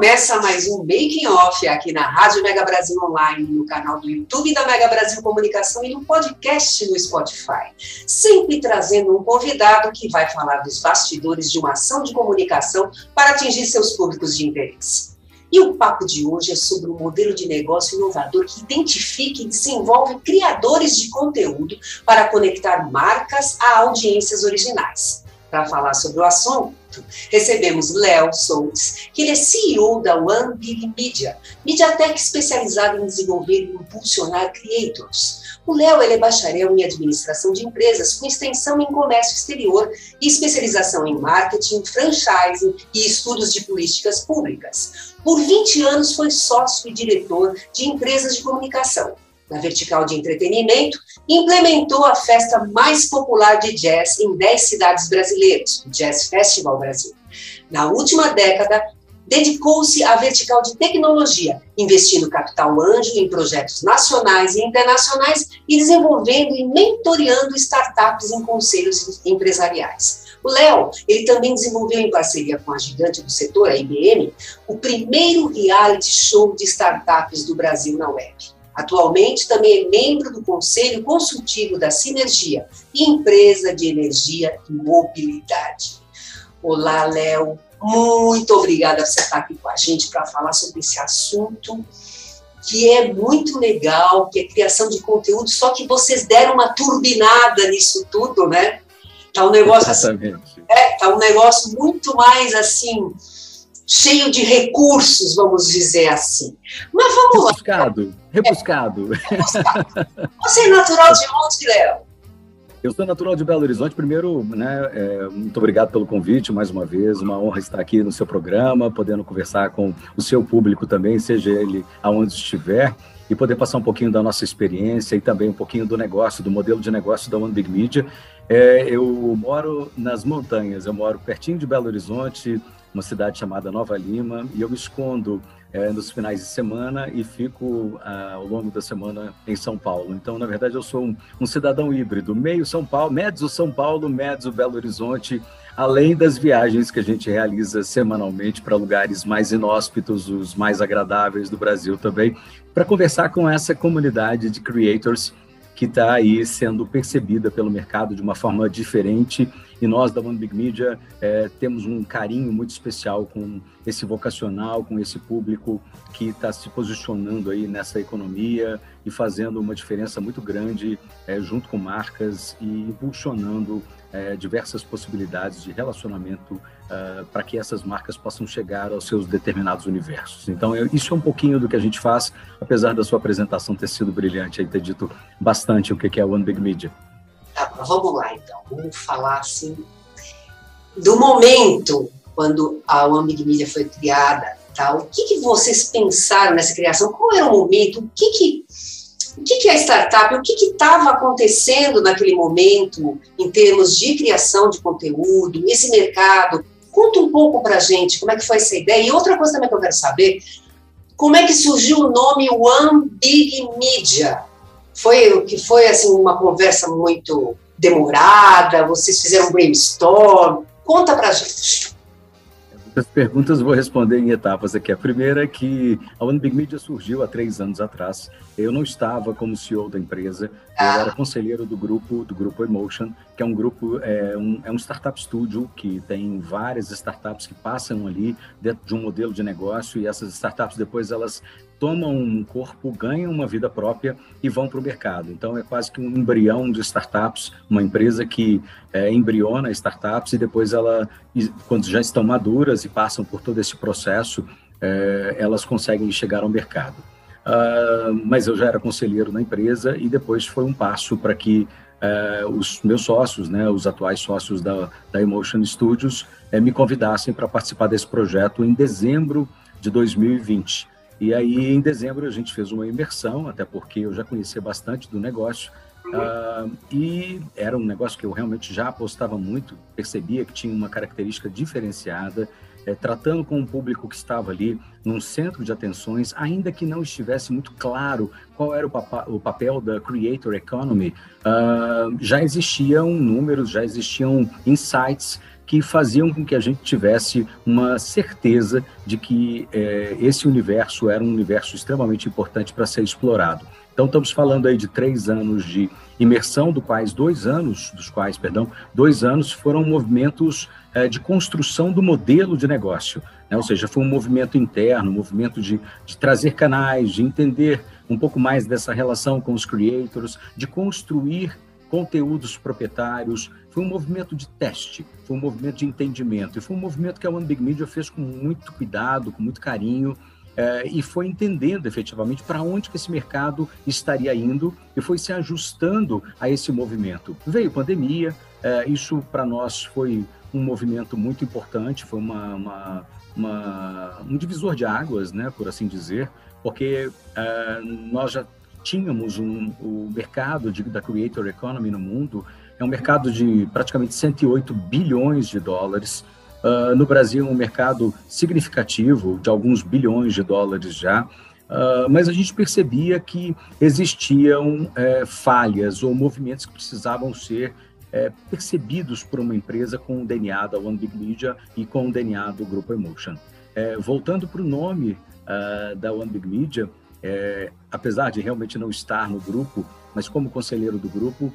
Começa mais um Making Off aqui na Rádio Mega Brasil Online, no canal do YouTube da Mega Brasil Comunicação e no podcast no Spotify. Sempre trazendo um convidado que vai falar dos bastidores de uma ação de comunicação para atingir seus públicos de interesse. E o papo de hoje é sobre um modelo de negócio inovador que identifica e desenvolve criadores de conteúdo para conectar marcas a audiências originais. Para falar sobre o assunto, recebemos Léo Souls, que ele é CEO da One Big Media, Mediatek especializada em desenvolver e impulsionar creators. O Léo é bacharel em administração de empresas com extensão em comércio exterior e especialização em marketing, franchising e estudos de políticas públicas. Por 20 anos foi sócio e diretor de empresas de comunicação na vertical de entretenimento, implementou a festa mais popular de jazz em 10 cidades brasileiras, o Jazz Festival Brasil. Na última década, dedicou-se à vertical de tecnologia, investindo capital anjo em projetos nacionais e internacionais e desenvolvendo e mentoreando startups em conselhos empresariais. O Léo, ele também desenvolveu em parceria com a gigante do setor, a IBM, o primeiro reality show de startups do Brasil na web. Atualmente também é membro do Conselho Consultivo da Sinergia, empresa de energia e mobilidade. Olá, Léo. Muito obrigada por você estar aqui com a gente para falar sobre esse assunto que é muito legal, que é criação de conteúdo, só que vocês deram uma turbinada nisso tudo, né? Tá um negócio assim, é, tá um negócio muito mais assim cheio de recursos, vamos dizer assim. Mas vamos rebuscado, lá. Rebuscado, rebuscado. Você é natural de onde, Léo? Eu sou natural de Belo Horizonte. Primeiro, né, é, muito obrigado pelo convite mais uma vez. Uma honra estar aqui no seu programa, podendo conversar com o seu público também, seja ele aonde estiver, e poder passar um pouquinho da nossa experiência e também um pouquinho do negócio, do modelo de negócio da One Big Media. É, eu moro nas montanhas, eu moro pertinho de Belo Horizonte, uma cidade chamada Nova Lima, e eu me escondo é, nos finais de semana e fico ah, ao longo da semana em São Paulo. Então, na verdade, eu sou um, um cidadão híbrido, meio São Paulo, médio São Paulo, médio Belo Horizonte, além das viagens que a gente realiza semanalmente para lugares mais inóspitos, os mais agradáveis do Brasil também, para conversar com essa comunidade de creators que está aí sendo percebida pelo mercado de uma forma diferente. E nós da One Big Media é, temos um carinho muito especial com esse vocacional, com esse público que está se posicionando aí nessa economia e fazendo uma diferença muito grande é, junto com marcas e impulsionando é, diversas possibilidades de relacionamento uh, para que essas marcas possam chegar aos seus determinados universos. Então, eu, isso é um pouquinho do que a gente faz, apesar da sua apresentação ter sido brilhante e ter dito bastante o que é One Big Media. Tá, vamos lá então, vamos falar assim do momento quando a One Big Media foi criada, tá? O que, que vocês pensaram nessa criação? Qual era o momento? O que que o que, é startup? O que estava acontecendo naquele momento em termos de criação de conteúdo, esse mercado? Conta um pouco para gente como é que foi essa ideia. E outra coisa também que eu quero saber, como é que surgiu o nome One Big Media? Foi que foi assim uma conversa muito demorada? Vocês fizeram um brainstorm? Conta para gente. As perguntas vou responder em etapas aqui. A primeira é que a One Big Media surgiu há três anos atrás. Eu não estava como CEO da empresa, eu ah. era conselheiro do grupo do grupo Emotion, que é um grupo é um, é um startup studio que tem várias startups que passam ali dentro de um modelo de negócio e essas startups depois elas tomam um corpo, ganham uma vida própria e vão para o mercado. Então, é quase que um embrião de startups, uma empresa que é, embriona startups e depois ela, quando já estão maduras e passam por todo esse processo, é, elas conseguem chegar ao mercado. uh, mas eu já era conselheiro na empresa e depois foi um passo para que uh, os meus sócios, né, os atuais sócios da, da Emotion Studios, uh, me convidassem para participar desse projeto em dezembro de 2020. E aí, em dezembro, a gente fez uma imersão, até porque eu já conhecia bastante do negócio, Uh, e era um negócio que eu realmente já apostava muito, percebia que tinha uma característica diferenciada, é, tratando com um público que estava ali num centro de atenções, ainda que não estivesse muito claro qual era o, papa, o papel da Creator Economy, uh, já existiam números, já existiam insights que faziam com que a gente tivesse uma certeza de que é, esse universo era um universo extremamente importante para ser explorado. Então estamos falando aí de três anos de imersão, do quais dois anos, dos quais, perdão, dois anos foram movimentos é, de construção do modelo de negócio, né? ou seja, foi um movimento interno, um movimento de, de trazer canais, de entender um pouco mais dessa relação com os creators, de construir conteúdos proprietários. Foi um movimento de teste, foi um movimento de entendimento. E foi um movimento que a One Big Media fez com muito cuidado, com muito carinho, é, e foi entendendo efetivamente para onde que esse mercado estaria indo e foi se ajustando a esse movimento. Veio pandemia, é, isso para nós foi um movimento muito importante, foi uma, uma, uma, um divisor de águas, né, por assim dizer, porque é, nós já tínhamos um, o mercado de, da creator economy no mundo, é um mercado de praticamente 108 bilhões de dólares. Uh, no Brasil, um mercado significativo, de alguns bilhões de dólares já. Uh, mas a gente percebia que existiam é, falhas ou movimentos que precisavam ser é, percebidos por uma empresa com o DNA da One Big Media e com o DNA do Grupo Emotion. É, voltando para o nome uh, da One Big Media, é, apesar de realmente não estar no grupo, mas como conselheiro do grupo,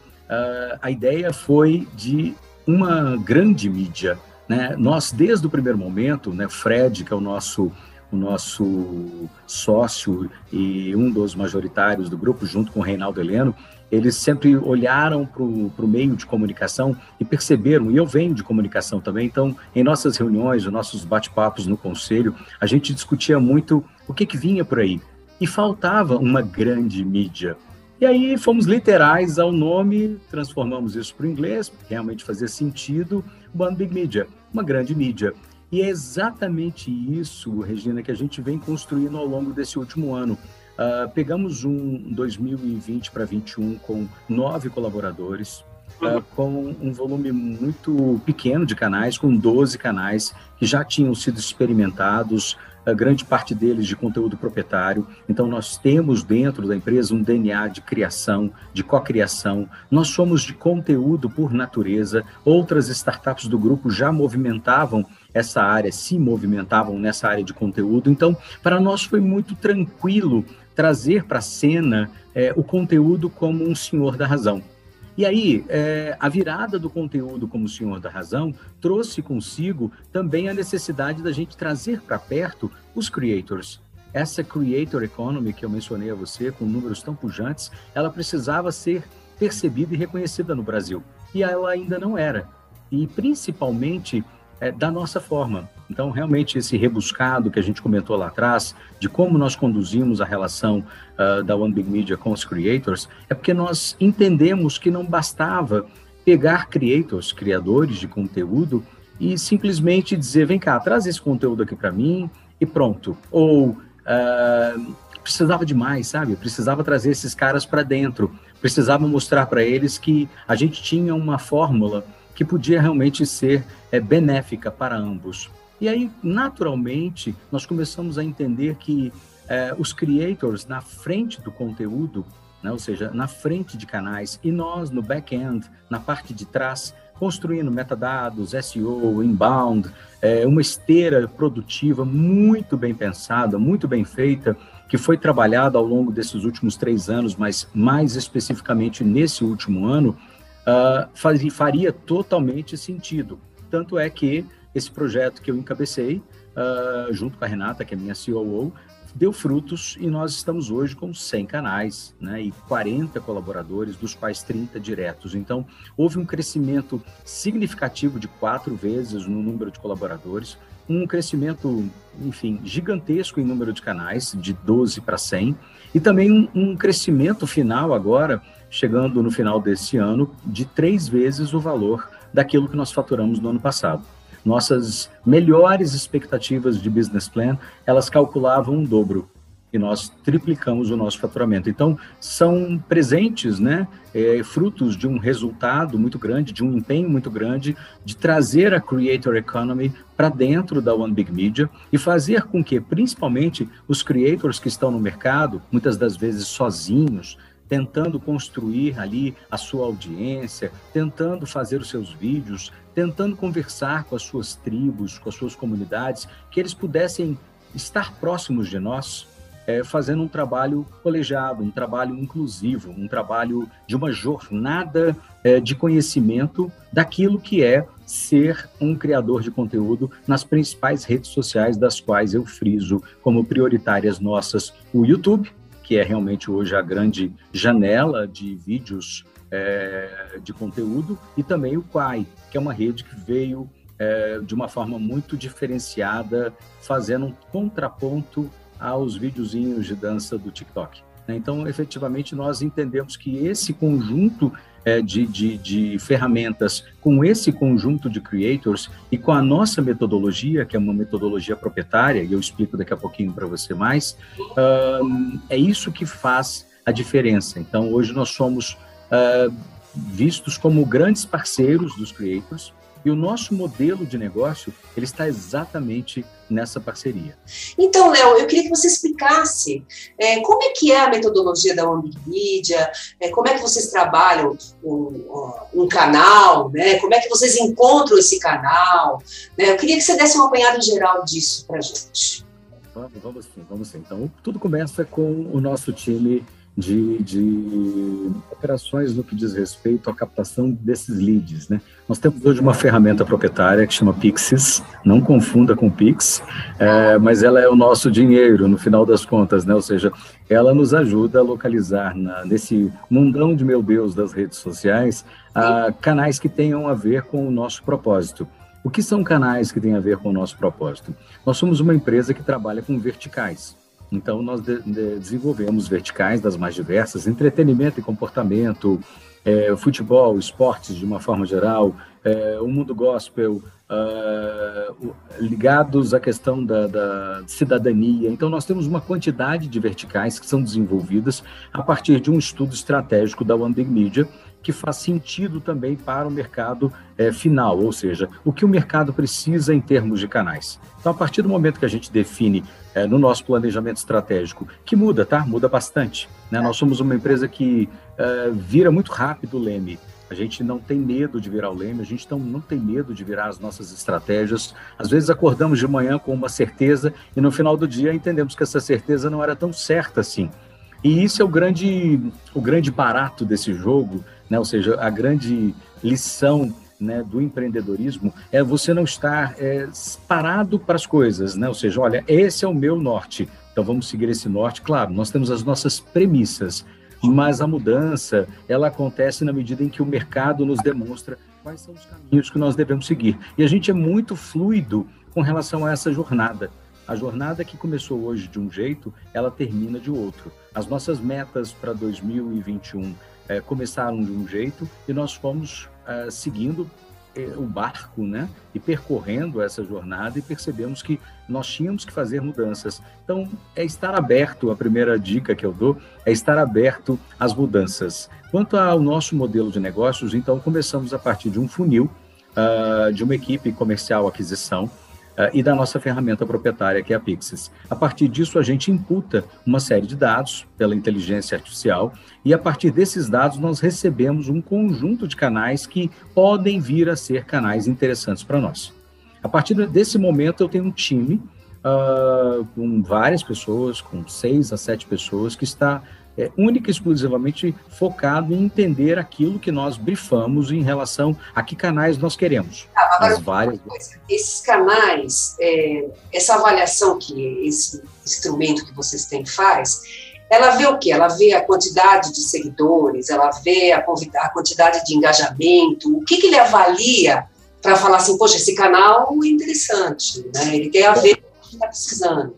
a ideia foi de uma grande mídia. Né? Nós, desde o primeiro momento, né, Fred, que é o nosso, o nosso sócio e um dos majoritários do grupo, junto com o Reinaldo Heleno, eles sempre olharam para o meio de comunicação e perceberam, e eu venho de comunicação também, então, em nossas reuniões, nos nossos bate-papos no conselho, a gente discutia muito o que, que vinha por aí, e faltava uma grande mídia. E aí fomos literais ao nome, transformamos isso para o inglês, realmente fazia sentido, One Big Media, uma grande mídia. E é exatamente isso, Regina, que a gente vem construindo ao longo desse último ano. Uh, pegamos um 2020 para 21 com nove colaboradores, uh, com um volume muito pequeno de canais, com 12 canais que já tinham sido experimentados, a grande parte deles de conteúdo proprietário. Então, nós temos dentro da empresa um DNA de criação, de cocriação. Nós somos de conteúdo por natureza. Outras startups do grupo já movimentavam essa área, se movimentavam nessa área de conteúdo. Então, para nós foi muito tranquilo trazer para a cena é, o conteúdo como um senhor da razão. E aí, é, a virada do conteúdo como senhor da razão trouxe consigo também a necessidade da gente trazer para perto os creators. Essa creator economy que eu mencionei a você, com números tão pujantes, ela precisava ser percebida e reconhecida no Brasil. E ela ainda não era. E principalmente é, da nossa forma. Então, realmente, esse rebuscado que a gente comentou lá atrás, de como nós conduzimos a relação uh, da One Big Media com os creators, é porque nós entendemos que não bastava pegar creators, criadores de conteúdo, e simplesmente dizer: vem cá, traz esse conteúdo aqui para mim e pronto. Ou uh, precisava de mais, sabe? Precisava trazer esses caras para dentro, precisava mostrar para eles que a gente tinha uma fórmula que podia realmente ser é, benéfica para ambos. E aí, naturalmente, nós começamos a entender que é, os creators na frente do conteúdo, né, ou seja, na frente de canais, e nós no back-end, na parte de trás, construindo metadados, SEO, inbound, é, uma esteira produtiva muito bem pensada, muito bem feita, que foi trabalhada ao longo desses últimos três anos, mas mais especificamente nesse último ano, uh, faria, faria totalmente sentido. Tanto é que esse projeto que eu encabecei, uh, junto com a Renata, que é minha COO, deu frutos e nós estamos hoje com 100 canais né, e 40 colaboradores, dos quais 30 diretos. Então, houve um crescimento significativo de quatro vezes no número de colaboradores. um crescimento, enfim, gigantesco em número de canais, de 12 para 100, e também um, um crescimento final agora, chegando no final desse ano, de três vezes o valor daquilo que nós faturamos no ano passado. Nossas melhores expectativas de business plan, elas calculavam um dobro e nós triplicamos o nosso faturamento. Então, são presentes, né, é, frutos de um resultado muito grande, de um empenho muito grande, de trazer a Creator Economy para dentro da One Big Media e fazer com que, principalmente, os creators que estão no mercado, muitas das vezes sozinhos, tentando construir ali a sua audiência, tentando fazer os seus vídeos, tentando conversar com as suas tribos, com as suas comunidades, que eles pudessem estar próximos de nós, é, fazendo um trabalho colegiado, um trabalho inclusivo, um trabalho de uma jornada é, de conhecimento daquilo que é ser um criador de conteúdo nas principais redes sociais, das quais eu friso como prioritárias nossas o YouTube, que é realmente hoje a grande janela de vídeos é, de conteúdo, e também o Quai, que é uma rede que veio é, de uma forma muito diferenciada, fazendo um contraponto aos videozinhos de dança do TikTok. Né? Então, efetivamente, nós entendemos que esse conjunto é, de, de, de, ferramentas, com esse conjunto de creators e com a nossa metodologia, que é uma metodologia proprietária, e eu explico daqui a pouquinho para você mais, uh, é isso que faz a diferença. Então, hoje nós somos uh, vistos como grandes parceiros dos creators, e o nosso modelo de negócio, ele está exatamente nessa parceria. Então, Léo, eu queria que você explicasse é, como é que é a metodologia da Media, é, como é que vocês trabalham um, um, canal, né? como é que vocês encontram esse canal. Né? Eu queria que você desse um apanhado geral disso para a gente. Vamos, vamos sim, vamos sim. Então, tudo começa com o nosso time de, de operações no que diz respeito à captação desses leads. Né? Nós temos hoje uma ferramenta proprietária que chama Pixis, não confunda com Pix, é, mas ela é o nosso dinheiro no final das contas, né? ou seja, ela nos ajuda a localizar na, nesse mundão de meu Deus das redes sociais a, canais que tenham a ver com o nosso propósito. O que são canais que têm a ver com o nosso propósito? Nós somos uma empresa que trabalha com verticais. Então, nós de, de, desenvolvemos verticais das mais diversas, entretenimento e comportamento, é, futebol, esportes de uma forma geral, é, o mundo gospel, uh, ligados à questão da, da, cidadania. Então, nós temos uma quantidade de verticais que são desenvolvidas a partir de um estudo estratégico da One Big Media, que faz sentido também para o mercado é, final, ou seja, o que o mercado precisa em termos de canais. Então, a partir do momento que a gente define é, no nosso planejamento estratégico, que muda, tá? Muda bastante. Né? Nós somos uma empresa que é, vira muito rápido o leme. A gente não tem medo de virar o leme, a gente não, não tem medo de virar as nossas estratégias. Às vezes acordamos de manhã com uma certeza e no final do dia entendemos que essa certeza não era tão certa assim. E isso é o grande, o grande barato desse jogo, né? ou seja, a grande lição né, do empreendedorismo é você não estar é, parado para as coisas, né? ou seja, olha, esse é o meu norte, então vamos seguir esse norte. Claro, nós temos as nossas premissas, mas a mudança ela acontece na medida em que o mercado nos demonstra quais são os caminhos que nós devemos seguir. E a gente é muito fluido com relação a essa jornada. A jornada que começou hoje de um jeito, ela termina de outro. As nossas metas para 2021 é, começaram de um jeito e nós fomos é, seguindo é, o barco, né? E percorrendo essa jornada e percebemos que nós tínhamos que fazer mudanças. Então, é estar aberto, a primeira dica que eu dou é estar aberto às mudanças. Quanto ao nosso modelo de negócios, então começamos a partir de um funil, uh, de uma equipe comercial aquisição, uh, e da nossa ferramenta proprietária, que é a Pixis. A partir disso, a gente imputa uma série de dados pela inteligência artificial, e a partir desses dados, nós recebemos um conjunto de canais que podem vir a ser canais interessantes para nós. A partir desse momento, eu tenho um time uh, com várias pessoas, com seis a sete pessoas, que está é, única e exclusivamente focado em entender aquilo que nós brifamos em relação a que canais nós queremos. Ah, agora, As várias... Esses canais, é, essa avaliação que esse instrumento que vocês têm faz, ela vê o quê? Ela vê a quantidade de seguidores, ela vê a, a quantidade de engajamento, o que, que ele avalia para falar assim, poxa, esse canal é interessante, né? ele tem a ver com o que está precisando.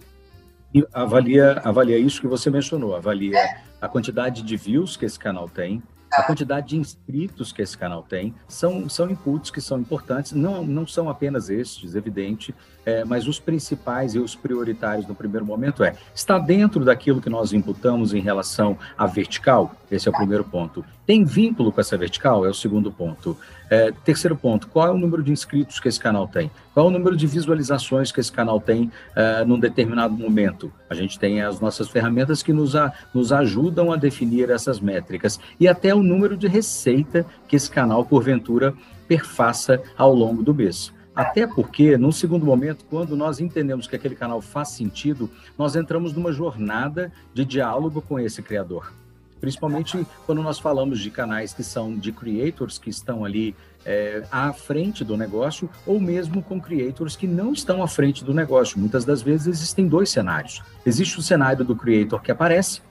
Avalia, avalia isso que você mencionou, avalia é. A quantidade de views que esse canal tem, a quantidade de inscritos que esse canal tem são, são inputs que são importantes, não, não são apenas estes, evidente, é, mas os principais e os prioritários no primeiro momento é, está dentro daquilo que nós imputamos em relação à vertical? Esse é o primeiro ponto. Tem vínculo com essa vertical? É o segundo ponto. É, terceiro ponto, qual é o número de inscritos que esse canal tem? Qual é o número de visualizações que esse canal tem é, num determinado momento? A gente tem as nossas ferramentas que nos, a, nos ajudam a definir essas métricas e até o número de receita que esse canal, porventura, perfaça ao longo do mês. Até porque, num segundo momento, quando nós entendemos que aquele canal faz sentido, nós entramos numa jornada de diálogo com esse criador. Principalmente quando nós falamos de canais que são de creators que estão ali é, à frente do negócio, ou mesmo com creators que não estão à frente do negócio. Muitas das vezes existem dois cenários. Existe o cenário do creator que aparece,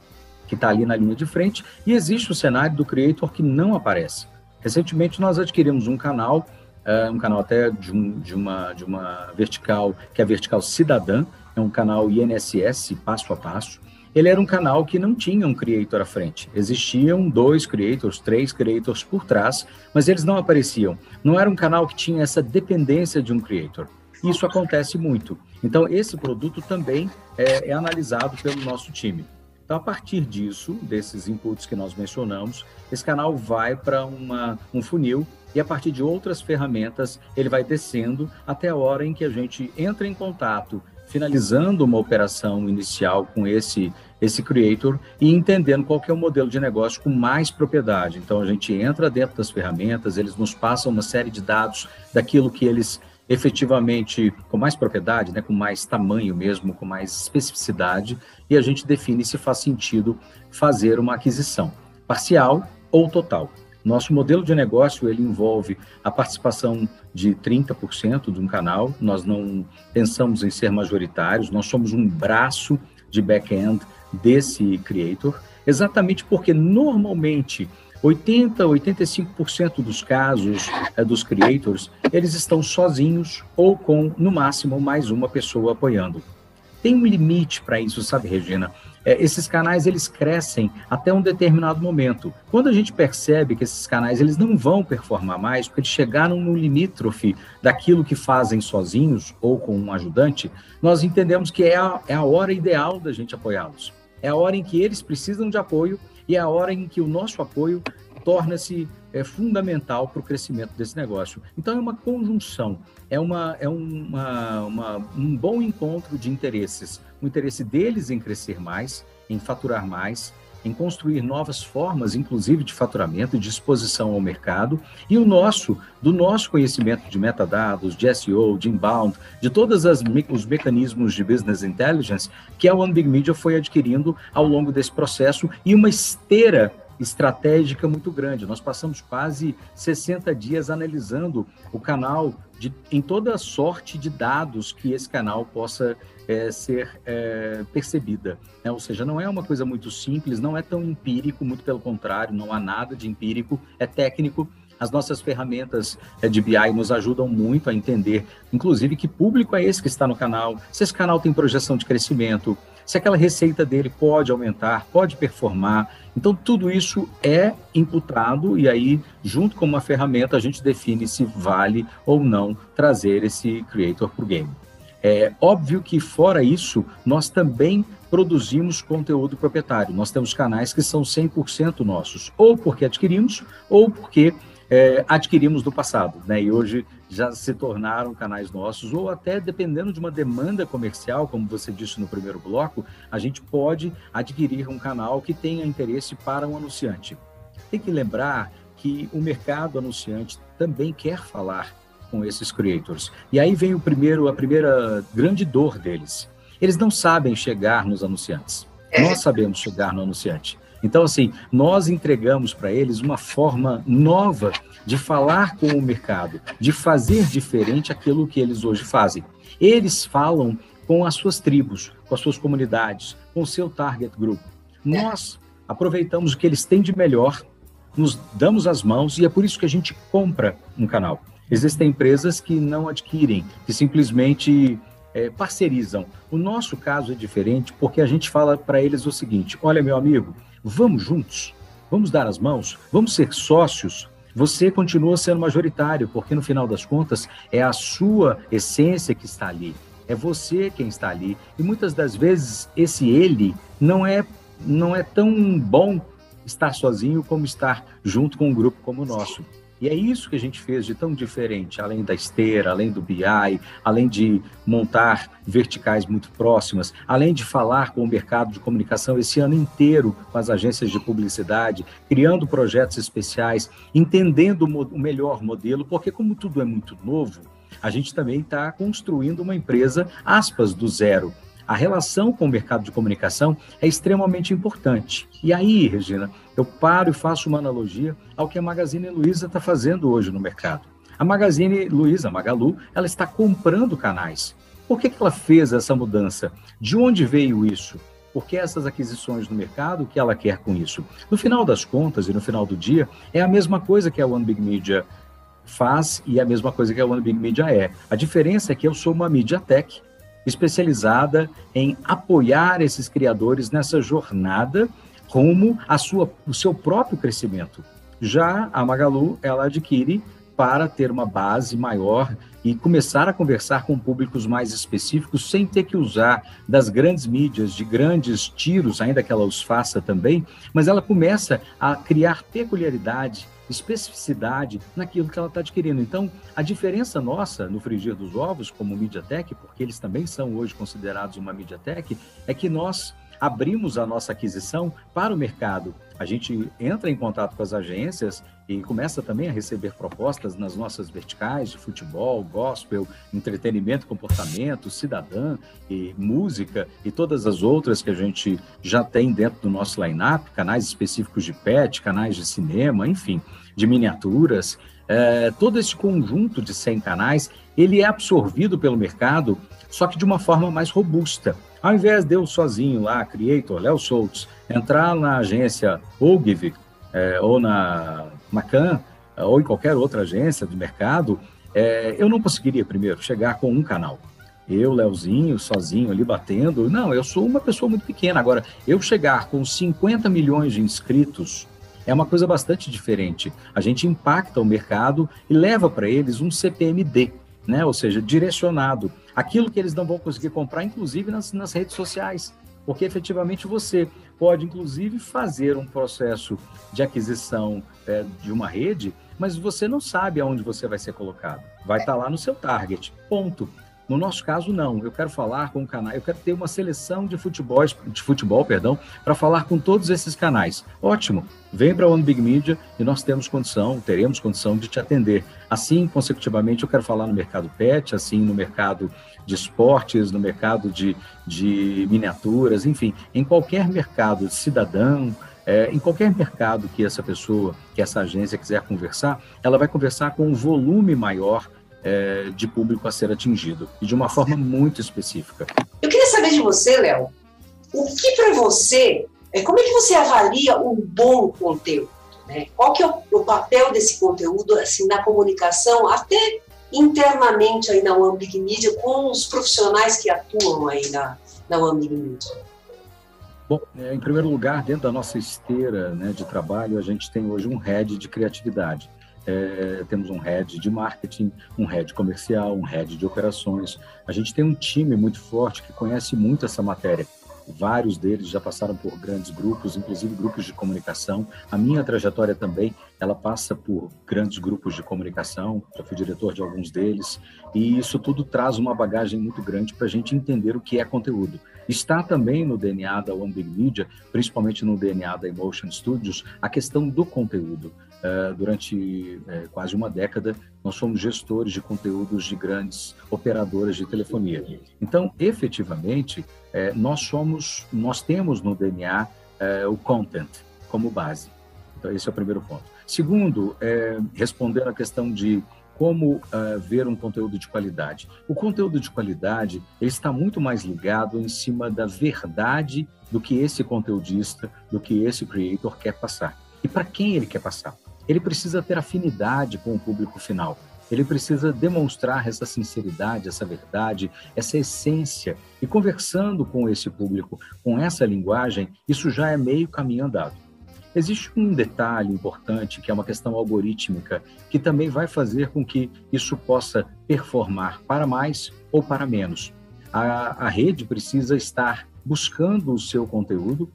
que está ali na linha de frente, e existe o cenário do creator que não aparece. Recentemente nós adquirimos um canal é um canal até de, um, de, uma, de uma vertical, que é a Vertical Cidadã, é um canal INSS, passo a passo. Ele era um canal que não tinha um creator à frente. Existiam dois creators, três creators por trás, mas eles não apareciam. Não era um canal que tinha essa dependência de um creator. Isso acontece muito. Então, esse produto também é, é analisado pelo nosso time. Então, a partir disso, desses inputs que nós mencionamos, esse canal vai para um funil e a partir de outras ferramentas ele vai descendo até a hora em que a gente entra em contato, finalizando uma operação inicial com esse esse creator e entendendo qual que é o modelo de negócio com mais propriedade. Então a gente entra dentro das ferramentas, eles nos passam uma série de dados daquilo que eles efetivamente com mais propriedade, né, com mais tamanho mesmo, com mais especificidade, e a gente define se faz sentido fazer uma aquisição parcial ou total. Nosso modelo de negócio ele envolve a participação de 30% de um canal. Nós não pensamos em ser majoritários, nós somos um braço de back-end desse creator, exatamente porque normalmente 80, 85% dos casos é, dos creators, eles estão sozinhos ou com, no máximo, mais uma pessoa apoiando. Tem um limite para isso, sabe, Regina? é, esses canais eles crescem até um determinado momento. Quando a gente percebe que esses canais eles não vão performar mais, porque eles chegaram no limítrofe daquilo que fazem sozinhos ou com um ajudante, nós entendemos que é a, é a hora ideal da gente apoiá-los. É a hora em que eles precisam de apoio e é a hora em que o nosso apoio torna-se é, fundamental para o crescimento desse negócio. Então é uma conjunção, é, uma, é uma, uma, um bom encontro de interesses. O interesse deles em crescer mais, em faturar mais, em construir novas formas, inclusive de faturamento de exposição ao mercado, e o nosso, do nosso conhecimento de metadados, de SEO, de inbound, de todos os mecanismos de business intelligence que a One Big Media foi adquirindo ao longo desse processo e uma esteira estratégica muito grande. Nós passamos quase 60 dias analisando o canal de, em toda sorte de dados que esse canal possa é, ser é, percebida. Né? Ou seja, não é uma coisa muito simples, não é tão empírico, muito pelo contrário, não há nada de empírico, é técnico. As nossas ferramentas é, de BI nos ajudam muito a entender, inclusive, que público é esse que está no canal, se esse canal tem projeção de crescimento, se aquela receita dele pode aumentar, pode performar. Então, tudo isso é imputado e aí, junto com uma ferramenta, a gente define se vale ou não trazer esse creator para o game. É óbvio que, fora isso, nós também produzimos conteúdo proprietário. Nós temos canais que são 100% nossos, ou porque adquirimos, ou porque é, adquirimos no passado, né? E hoje já se tornaram canais nossos, ou até dependendo de uma demanda comercial, como você disse no primeiro bloco, a gente pode adquirir um canal que tenha interesse para um anunciante. Tem que lembrar que o mercado anunciante também quer falar com esses creators. E aí vem o primeiro, a primeira grande dor deles. Eles não sabem chegar nos anunciantes. Nós sabemos chegar no anunciante. Então, assim, nós entregamos para eles uma forma nova de falar com o mercado, de fazer diferente aquilo que eles hoje fazem. Eles falam com as suas tribos, com as suas comunidades, com o seu target group. Nós aproveitamos o que eles têm de melhor, nos damos as mãos e é por isso que a gente compra um canal. Existem empresas que não adquirem, que simplesmente é, parcerizam. O nosso caso é diferente porque a gente fala para eles o seguinte: olha, meu amigo, vamos juntos, vamos dar as mãos, vamos ser sócios. Você continua sendo majoritário, porque no final das contas é a sua essência que está ali, é você quem está ali. E muitas das vezes esse ele não é não é tão bom estar sozinho como estar junto com um grupo como o nosso. E é isso que a gente fez de tão diferente, além da esteira, além do BI, além de montar verticais muito próximas, além de falar com o mercado de comunicação esse ano inteiro com as agências de publicidade, criando projetos especiais, entendendo o melhor modelo, porque como tudo é muito novo, a gente também está construindo uma empresa, aspas, do zero. A relação com o mercado de comunicação é extremamente importante. E aí, Regina, eu paro e faço uma analogia ao que a Magazine Luiza está fazendo hoje no mercado. A Magazine Luiza, Magalu, ela está comprando canais. Por que, que ela fez essa mudança? De onde veio isso? Por que essas aquisições no mercado? O que ela quer com isso? No final das contas e no final do dia, é a mesma coisa que a One Big Media faz e é a mesma coisa que a One Big Media é. A diferença é que eu sou uma Media Tech especializada em apoiar esses criadores nessa jornada rumo a sua, o seu próprio crescimento. Já a Magalu, ela adquire para ter uma base maior e começar a conversar com públicos mais específicos sem ter que usar das grandes mídias, de grandes tiros, ainda que ela os faça também, mas ela começa a criar peculiaridade, especificidade naquilo que ela está adquirindo. Então, a diferença nossa no frigir dos ovos, como MediaTek, porque eles também são hoje considerados uma MediaTek, é que nós abrimos a nossa aquisição para o mercado. A gente entra em contato com as agências e começa também a receber propostas nas nossas verticais de futebol, gospel, entretenimento, comportamento, cidadã e música e todas as outras que a gente já tem dentro do nosso line-up, canais específicos de pet, canais de cinema, enfim, de miniaturas. É, todo esse conjunto de 100 canais, ele é absorvido pelo mercado, só que de uma forma mais robusta. Ao invés de eu sozinho lá, Creator, Léo Soltz, entrar na agência Ogilvy é, ou na Macan é, ou em qualquer outra agência do mercado, é, eu não conseguiria primeiro chegar com um canal. Eu, Leozinho, sozinho ali batendo. Não, eu sou uma pessoa muito pequena. Agora, eu chegar com 50 milhões de inscritos é uma coisa bastante diferente. A gente impacta o mercado e leva para eles um CPMD, né? ou seja, direcionado. Aquilo que eles não vão conseguir comprar, inclusive nas, nas redes sociais. Porque efetivamente você pode, inclusive, fazer um processo de aquisição é, de uma rede, mas você não sabe aonde você vai ser colocado. Vai estar tá lá no seu target. Ponto. No nosso caso, não. Eu quero falar com o canal, eu quero ter uma seleção de futebol, de futebol, perdão, para falar com todos esses canais. Ótimo. Vem para a One Big Media e nós temos condição, teremos condição de te atender. Assim, consecutivamente, eu quero falar no mercado pet, assim no mercado de esportes, no mercado de, de miniaturas, enfim, em qualquer mercado cidadão, é, em qualquer mercado que essa pessoa, que essa agência quiser conversar, ela vai conversar com um volume maior é, de público a ser atingido e de uma forma muito específica. Eu queria saber de você, Léo, o que para você, é, como é que você avalia um bom conteúdo? Né? Qual que é o, o, papel desse conteúdo assim na comunicação, até internamente aí na One Big Media, com os profissionais que atuam aí na, na One Big Media? Bom, é, em primeiro lugar, dentro da nossa esteira né, de trabalho, a gente tem hoje um head de criatividade. É, temos um head de marketing, um head comercial, um head de operações. A gente tem um time muito forte que conhece muito essa matéria. Vários deles já passaram por grandes grupos, inclusive grupos de comunicação. A minha trajetória também, ela passa por grandes grupos de comunicação. Já fui diretor de alguns deles. E isso tudo traz uma bagagem muito grande para a gente entender o que é conteúdo. Está também no DNA da One Big Media, principalmente no DNA da Emotion Studios, a questão do conteúdo. Uh, durante uh, quase uma década, nós fomos gestores de conteúdos de grandes operadoras de telefonia. Então, efetivamente, uh, nós somos, nós temos no DNA o content como base. Então, esse é o primeiro ponto. Segundo, respondendo à questão de como uh, ver um conteúdo de qualidade. O conteúdo de qualidade ele está muito mais ligado em cima da verdade do que esse conteudista, do que esse creator quer passar. E para quem ele quer passar? Ele precisa ter afinidade com o público final. ele precisa demonstrar essa sinceridade, essa verdade, essa essência. E conversando com esse público com essa linguagem, isso já é meio caminho andado. Existe um detalhe importante, que é uma questão algorítmica, que também vai fazer com que isso possa performar para mais ou para menos. A, a rede precisa estar buscando o seu conteúdo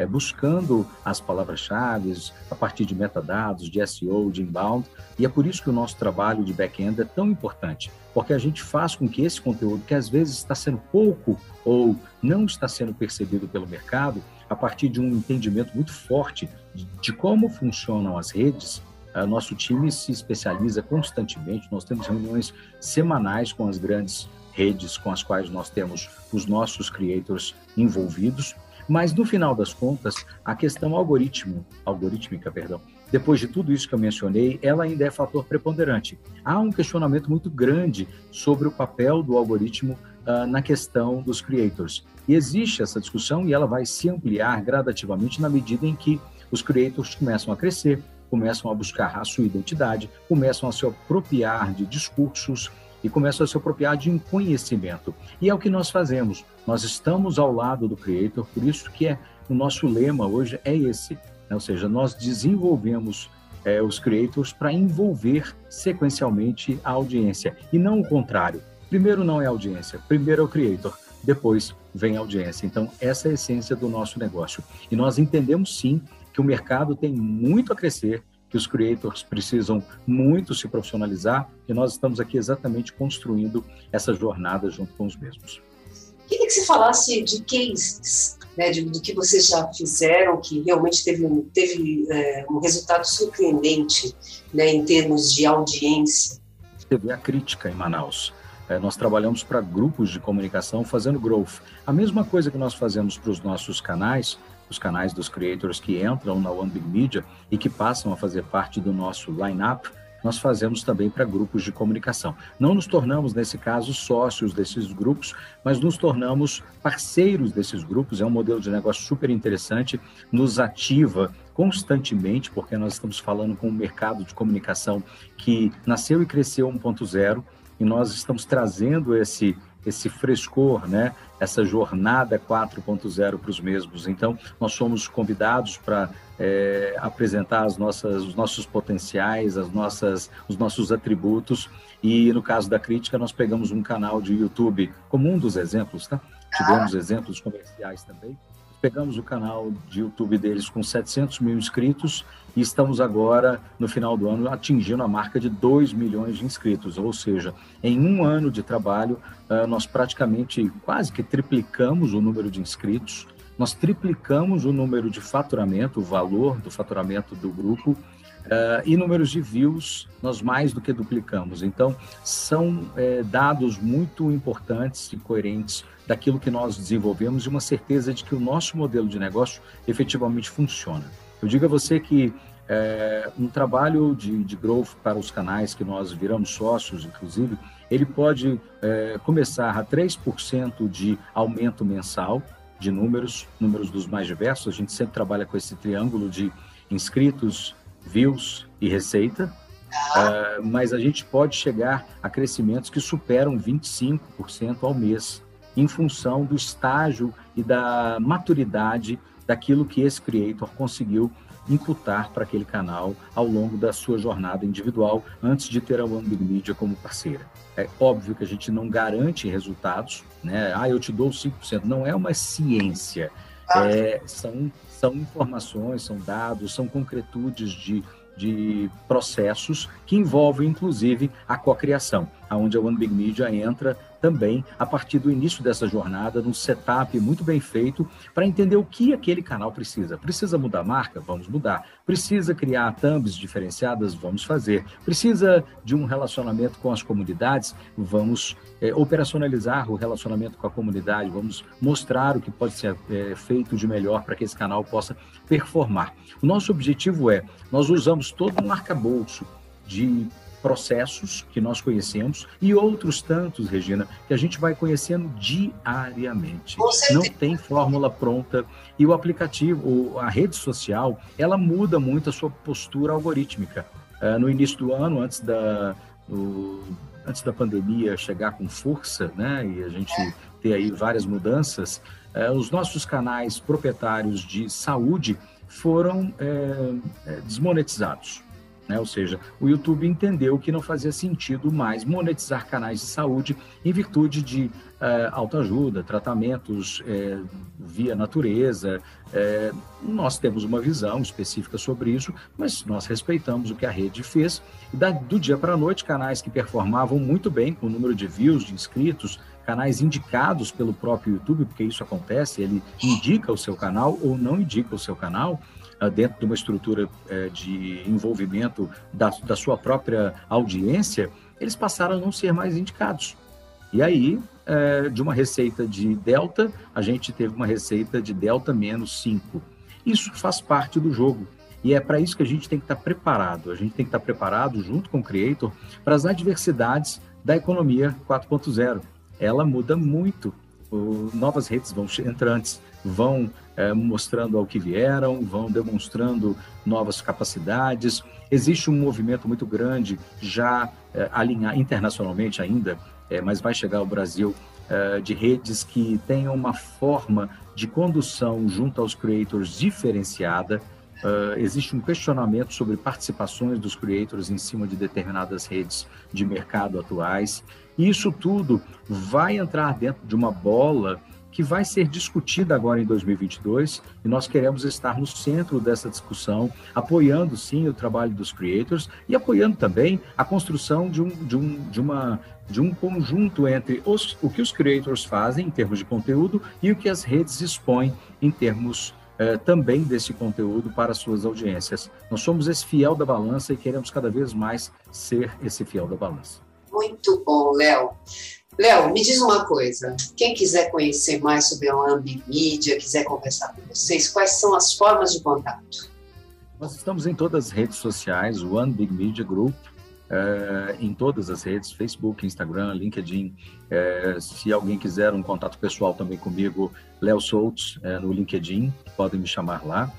é, buscando as palavras-chave a partir de metadados, de SEO, de inbound, e é por isso que o nosso trabalho de back-end é tão importante, porque a gente faz com que esse conteúdo, que às vezes está sendo pouco ou não está sendo percebido pelo mercado, a partir de um entendimento muito forte de, de como funcionam as redes, Uh, nosso time se especializa constantemente, nós temos reuniões semanais com as grandes redes com as quais nós temos os nossos creators envolvidos mas no final das contas, a questão algoritmo, algorítmica, perdão, depois de tudo isso que eu mencionei, ela ainda é fator preponderante. Há um questionamento muito grande sobre o papel do algoritmo uh, na questão dos creators. E existe essa discussão e ela vai se ampliar gradativamente na medida em que os creators começam a crescer, começam a buscar a sua identidade, começam a se apropriar de discursos, e começam a se apropriar de um conhecimento. E é o que nós fazemos. Nós estamos ao lado do Creator, por isso que é, o nosso lema hoje é esse. Né? Ou seja, nós desenvolvemos é, os Creators para envolver sequencialmente a audiência, e não o contrário. Primeiro não é audiência, primeiro é o Creator, depois vem a audiência. Então, essa é a essência do nosso negócio. E nós entendemos sim que o mercado tem muito a crescer, que os creators precisam muito se profissionalizar e nós estamos aqui exatamente construindo essa jornada junto com os mesmos. Queria que você falasse de cases, né, de, do que vocês já fizeram, que realmente teve, teve é, um resultado surpreendente né, em termos de audiência. Teve a crítica em Manaus. É, nós trabalhamos para grupos de comunicação fazendo growth. A mesma coisa que nós fazemos para os nossos canais, os canais dos creators que entram na One Big Media e que passam a fazer parte do nosso line-up, nós fazemos também para grupos de comunicação. Não nos tornamos, nesse caso, sócios desses grupos, mas nos tornamos parceiros desses grupos. É um modelo de negócio super interessante, nos ativa constantemente, porque nós estamos falando com um mercado de comunicação que nasceu e cresceu 1.0 e nós estamos trazendo esse esse frescor, né? essa jornada 4.0 para os mesmos. Então, nós somos convidados para é, apresentar as nossas, os nossos potenciais, as nossas, os nossos atributos. E no caso da crítica, nós pegamos um canal de YouTube como um dos exemplos, tá? Tivemos exemplos comerciais também pegamos o canal de YouTube deles com 700 mil inscritos e estamos agora, no final do ano, atingindo a marca de 2 milhões de inscritos. Ou seja, em um ano de trabalho, ah, nós praticamente quase que triplicamos o número de inscritos, nós triplicamos o número de faturamento, o valor do faturamento do grupo Uh, e números de views, nós mais do que duplicamos. Então, são é, dados muito importantes e coerentes daquilo que nós desenvolvemos e uma certeza de que o nosso modelo de negócio efetivamente funciona. Eu digo a você que é, um trabalho de, de growth para os canais que nós viramos sócios, inclusive, ele pode é, começar a 3% de aumento mensal de números, números dos mais diversos. A gente sempre trabalha com esse triângulo de inscritos, views e receita, uh, mas a gente pode chegar a crescimentos que superam 25% ao mês, em função do estágio e da maturidade daquilo que esse creator conseguiu imputar para aquele canal ao longo da sua jornada individual, antes de ter a One Big Media como parceira. É óbvio que a gente não garante resultados, né? Ah, eu te dou 5%. Não é uma ciência. É, são são informações, são dados, são concretudes de, de processos que envolvem, inclusive, a cocriação, aonde a One Big Media entra também a partir do início dessa jornada, num setup muito bem feito, para entender o que aquele canal precisa. Precisa mudar a marca? Vamos mudar. Precisa criar thumbs diferenciadas? Vamos fazer. Precisa de um relacionamento com as comunidades? Vamos é, operacionalizar o relacionamento com a comunidade, vamos mostrar o que pode ser é, feito de melhor para que esse canal possa performar. O nosso objetivo é, nós usamos todo um arcabouço de processos que nós conhecemos e outros tantos, Regina, que a gente vai conhecendo diariamente. Não tem fórmula pronta e o aplicativo, a rede social, ela muda muito a sua postura algorítmica. Uh, no início do ano, antes da, o, antes da pandemia chegar com força, né, e a gente ter aí várias mudanças, é, os nossos canais proprietários de saúde foram é, é, desmonetizados. Né? Ou seja, o YouTube entendeu que não fazia sentido mais monetizar canais de saúde em virtude de é, autoajuda, tratamentos é, via natureza. É, nós temos uma visão específica sobre isso, mas nós respeitamos o que a rede fez. Da, do dia para a noite, canais que performavam muito bem com o número de views, de inscritos, canais indicados pelo próprio YouTube, porque isso acontece, ele indica o seu canal ou não indica o seu canal, dentro de uma estrutura eh, de envolvimento da, da sua própria audiência, eles passaram a não ser mais indicados. E aí, eh, de uma receita de delta, a gente teve uma receita de delta menos 5. Isso faz parte do jogo. E é para isso que a gente tem que estar preparado. A gente tem que estar preparado, junto com o Creator, para as adversidades da economia 4.0. Ela muda muito. Novas redes vão entrantes, vão é, mostrando ao que vieram, vão demonstrando novas capacidades. Existe um movimento muito grande já é, alinhar internacionalmente ainda, é, mas vai chegar ao Brasil de redes que tenham uma forma de condução junto aos creators diferenciada. Existe um questionamento sobre participações dos creators em cima de determinadas redes de mercado atuais. E isso tudo vai entrar dentro de uma bola que vai ser discutida agora em 2022 e nós queremos estar no centro dessa discussão, apoiando sim o trabalho dos creators e apoiando também a construção de um, de um, de uma, de um conjunto entre os, o que os creators fazem em termos de conteúdo e o que as redes expõem em termos eh, também desse conteúdo para suas audiências. Nós somos esse fiel da balança e queremos cada vez mais ser esse fiel da balança. Muito bom, Léo. Léo, me diz uma coisa. Quem quiser conhecer mais sobre a Ambi Media, quiser conversar com vocês, quais são as formas de contato? Nós estamos em todas as redes sociais, o One Big Media Group, é, em todas as redes, Facebook, Instagram, LinkedIn. É, se alguém quiser um contato pessoal também comigo, Léo Soutos, é, no LinkedIn, podem me chamar lá.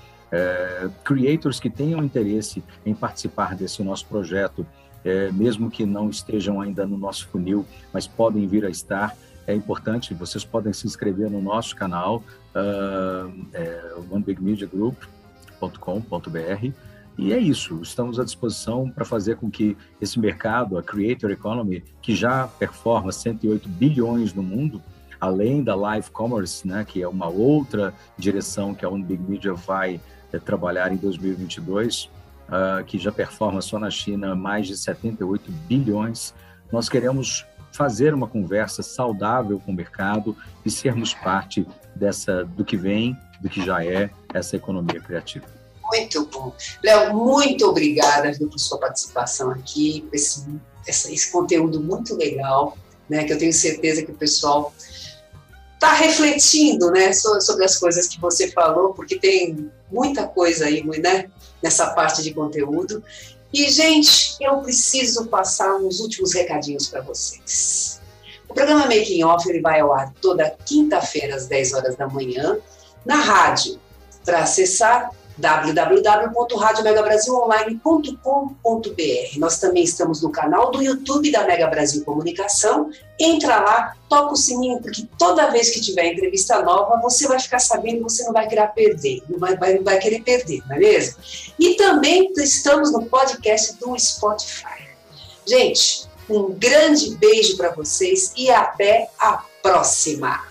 creators que tenham interesse em participar desse nosso projeto é, mesmo que não estejam ainda no nosso funil, mas podem vir a estar. É importante, vocês podem se inscrever no nosso canal, uh, é, onebigmediagroup.com.br. E é isso, estamos à disposição para fazer com que esse mercado, a Creator Economy, que já performa 108 bilhões no mundo, além da live commerce, né, que é uma outra direção que a Unbig Media vai é, trabalhar em 2022, uh, que já performa só na China mais de 78 bilhões. Nós queremos fazer uma conversa saudável com o mercado e sermos parte dessa do que vem, do que já é essa economia criativa. Muito bom. Léo, muito obrigada viu, por sua participação aqui, por esse, esse, conteúdo muito legal, né, que eu tenho certeza que o pessoal está refletindo né, sobre as coisas que você falou, porque tem muita coisa aí, né, nessa parte de conteúdo. E, gente, eu preciso passar uns últimos recadinhos para vocês. O programa Making Off ele vai ao ar toda quinta-feira às 10 horas da manhã na rádio. Para acessar, www.radiomegabrasilonline.com.br. Nós também estamos no canal do YouTube da Mega Brasil Comunicação. Entra lá, toca o sininho, porque toda vez que tiver entrevista nova, você vai ficar sabendo, você não vai querer perder, não vai, vai, vai querer perder, não é mesmo? E também estamos no podcast do Spotify. Gente, um grande beijo para vocês e até a próxima!